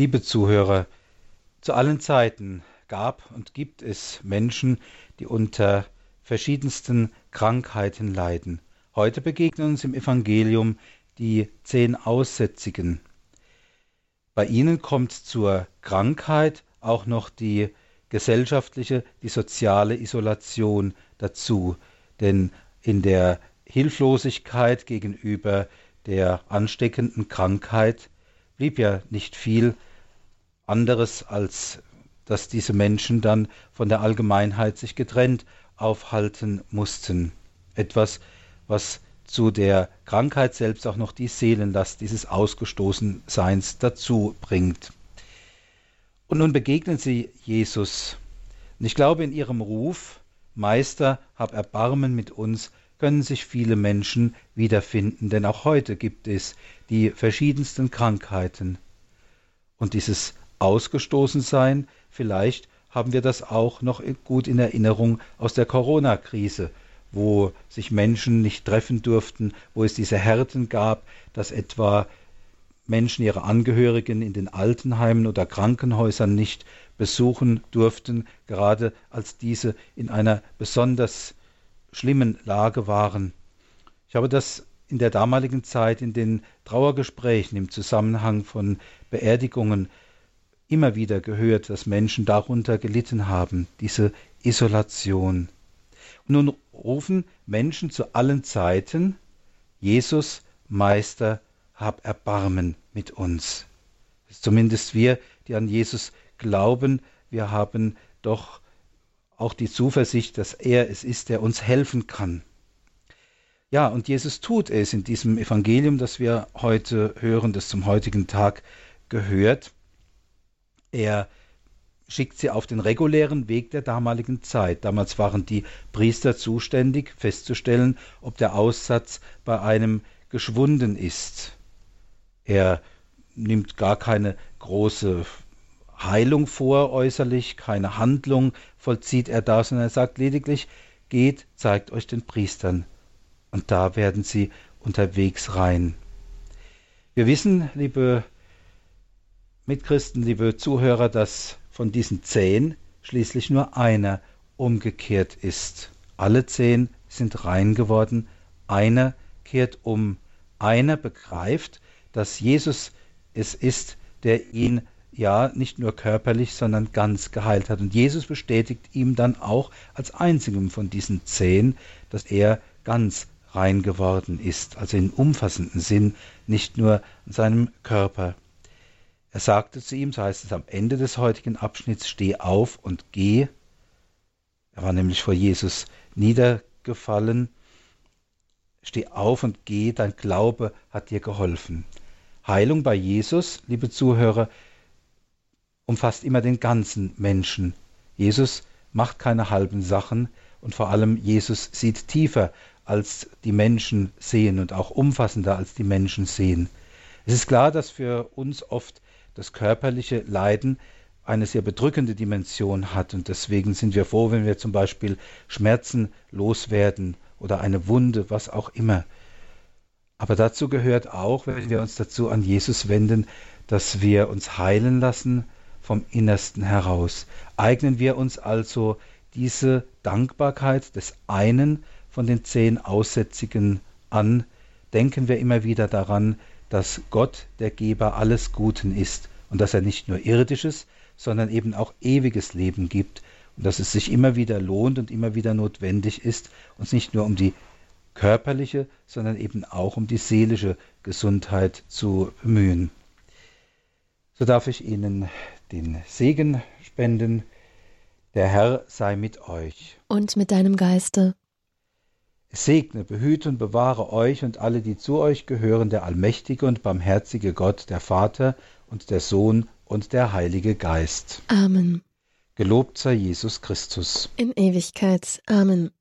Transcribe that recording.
Liebe Zuhörer, zu allen Zeiten gab und gibt es Menschen, die unter verschiedensten Krankheiten leiden. Heute begegnen uns im Evangelium die zehn Aussätzigen. Bei ihnen kommt zur Krankheit auch noch die gesellschaftliche, die soziale Isolation dazu. Denn in der Hilflosigkeit gegenüber der ansteckenden Krankheit blieb ja nicht viel anderes, als dass diese Menschen dann von der Allgemeinheit sich getrennt aufhalten mussten. Etwas, was zu der Krankheit selbst auch noch die Seelenlast dieses Ausgestoßenseins dazu bringt. Und nun begegnen sie Jesus. Und ich glaube, in ihrem Ruf, Meister, hab Erbarmen mit uns, können sich viele Menschen wiederfinden, denn auch heute gibt es die verschiedensten Krankheiten. Und dieses Ausgestoßensein, vielleicht haben wir das auch noch gut in Erinnerung aus der Corona-Krise, wo sich Menschen nicht treffen durften, wo es diese Härten gab, dass etwa Menschen ihre Angehörigen in den Altenheimen oder Krankenhäusern nicht besuchen durften, gerade als diese in einer besonders schlimmen Lage waren. Ich habe das in der damaligen Zeit in den Trauergesprächen im Zusammenhang von Beerdigungen immer wieder gehört, dass Menschen darunter gelitten haben, diese Isolation. Nun rufen Menschen zu allen Zeiten, Jesus, Meister, hab Erbarmen mit uns. Zumindest wir, die an Jesus glauben, wir haben doch auch die Zuversicht, dass er es ist, der uns helfen kann. Ja, und Jesus tut es in diesem Evangelium, das wir heute hören, das zum heutigen Tag gehört. Er schickt sie auf den regulären Weg der damaligen Zeit. Damals waren die Priester zuständig, festzustellen, ob der Aussatz bei einem geschwunden ist. Er nimmt gar keine große Heilung vor äußerlich, keine Handlung vollzieht er da, sondern er sagt lediglich, geht, zeigt euch den Priestern. Und da werden sie unterwegs rein. Wir wissen, liebe Mitchristen, liebe Zuhörer, dass von diesen zehn schließlich nur einer umgekehrt ist. Alle zehn sind rein geworden, einer kehrt um, einer begreift, dass Jesus es ist, der ihn ja nicht nur körperlich, sondern ganz geheilt hat. Und Jesus bestätigt ihm dann auch als einzigem von diesen zehn, dass er ganz rein geworden ist, also in umfassenden Sinn, nicht nur in seinem Körper. Er sagte zu ihm, so heißt es am Ende des heutigen Abschnitts, steh auf und geh. Er war nämlich vor Jesus niedergefallen. Steh auf und geh, dein Glaube hat dir geholfen. Heilung bei Jesus, liebe Zuhörer, umfasst immer den ganzen Menschen. Jesus macht keine halben Sachen und vor allem Jesus sieht tiefer, als die Menschen sehen und auch umfassender, als die Menschen sehen. Es ist klar, dass für uns oft das körperliche Leiden eine sehr bedrückende Dimension hat und deswegen sind wir froh, wenn wir zum Beispiel Schmerzen loswerden oder eine Wunde, was auch immer. Aber dazu gehört auch, wenn wir uns dazu an Jesus wenden, dass wir uns heilen lassen vom Innersten heraus. Eignen wir uns also diese Dankbarkeit des einen von den zehn Aussätzigen an, denken wir immer wieder daran, dass Gott der Geber alles Guten ist und dass er nicht nur irdisches, sondern eben auch ewiges Leben gibt und dass es sich immer wieder lohnt und immer wieder notwendig ist, uns nicht nur um die körperliche, sondern eben auch um die seelische Gesundheit zu bemühen. So darf ich Ihnen den Segen spenden. Der Herr sei mit euch. Und mit deinem Geiste. Es segne, behüte und bewahre euch und alle, die zu euch gehören, der allmächtige und barmherzige Gott, der Vater und der Sohn und der Heilige Geist. Amen. Gelobt sei Jesus Christus. In Ewigkeit. Amen.